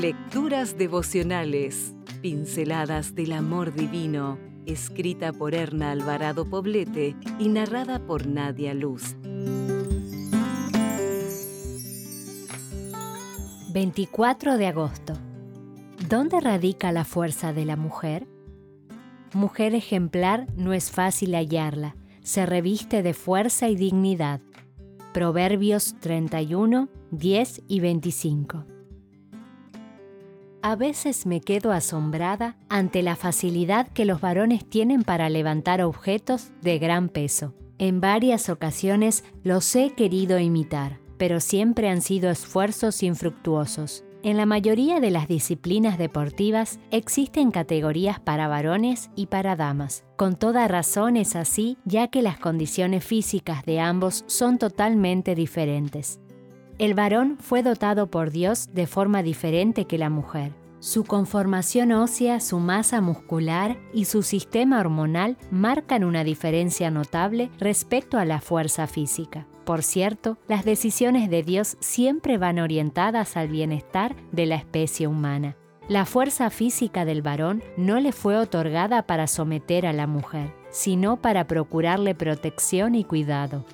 Lecturas devocionales, pinceladas del amor divino, escrita por Erna Alvarado Poblete y narrada por Nadia Luz. 24 de agosto. ¿Dónde radica la fuerza de la mujer? Mujer ejemplar no es fácil hallarla, se reviste de fuerza y dignidad. Proverbios 31, 10 y 25. A veces me quedo asombrada ante la facilidad que los varones tienen para levantar objetos de gran peso. En varias ocasiones los he querido imitar, pero siempre han sido esfuerzos infructuosos. En la mayoría de las disciplinas deportivas existen categorías para varones y para damas. Con toda razón es así, ya que las condiciones físicas de ambos son totalmente diferentes. El varón fue dotado por Dios de forma diferente que la mujer. Su conformación ósea, su masa muscular y su sistema hormonal marcan una diferencia notable respecto a la fuerza física. Por cierto, las decisiones de Dios siempre van orientadas al bienestar de la especie humana. La fuerza física del varón no le fue otorgada para someter a la mujer, sino para procurarle protección y cuidado.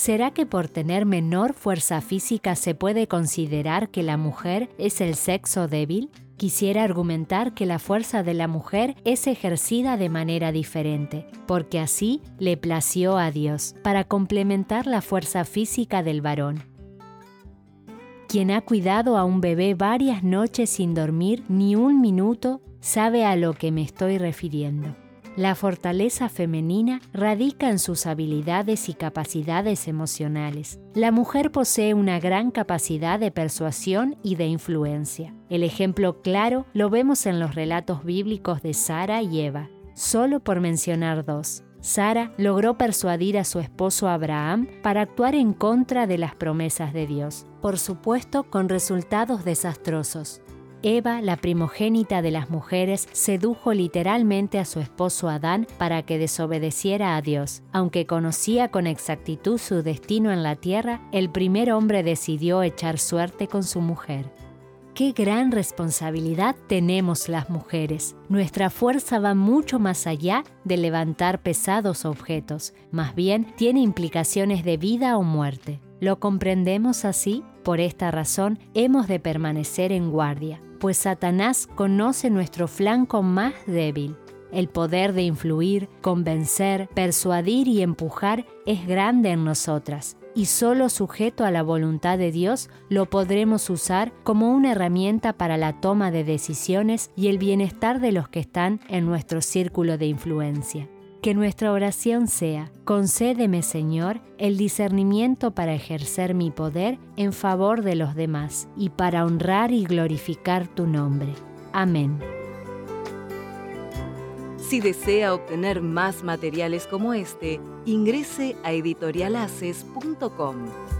¿Será que por tener menor fuerza física se puede considerar que la mujer es el sexo débil? Quisiera argumentar que la fuerza de la mujer es ejercida de manera diferente, porque así le plació a Dios, para complementar la fuerza física del varón. Quien ha cuidado a un bebé varias noches sin dormir ni un minuto sabe a lo que me estoy refiriendo. La fortaleza femenina radica en sus habilidades y capacidades emocionales. La mujer posee una gran capacidad de persuasión y de influencia. El ejemplo claro lo vemos en los relatos bíblicos de Sara y Eva, solo por mencionar dos. Sara logró persuadir a su esposo Abraham para actuar en contra de las promesas de Dios, por supuesto con resultados desastrosos. Eva, la primogénita de las mujeres, sedujo literalmente a su esposo Adán para que desobedeciera a Dios. Aunque conocía con exactitud su destino en la tierra, el primer hombre decidió echar suerte con su mujer. Qué gran responsabilidad tenemos las mujeres. Nuestra fuerza va mucho más allá de levantar pesados objetos, más bien tiene implicaciones de vida o muerte. ¿Lo comprendemos así? Por esta razón hemos de permanecer en guardia pues Satanás conoce nuestro flanco más débil. El poder de influir, convencer, persuadir y empujar es grande en nosotras, y solo sujeto a la voluntad de Dios lo podremos usar como una herramienta para la toma de decisiones y el bienestar de los que están en nuestro círculo de influencia. Que nuestra oración sea, concédeme Señor el discernimiento para ejercer mi poder en favor de los demás y para honrar y glorificar tu nombre. Amén. Si desea obtener más materiales como este, ingrese a editorialaces.com.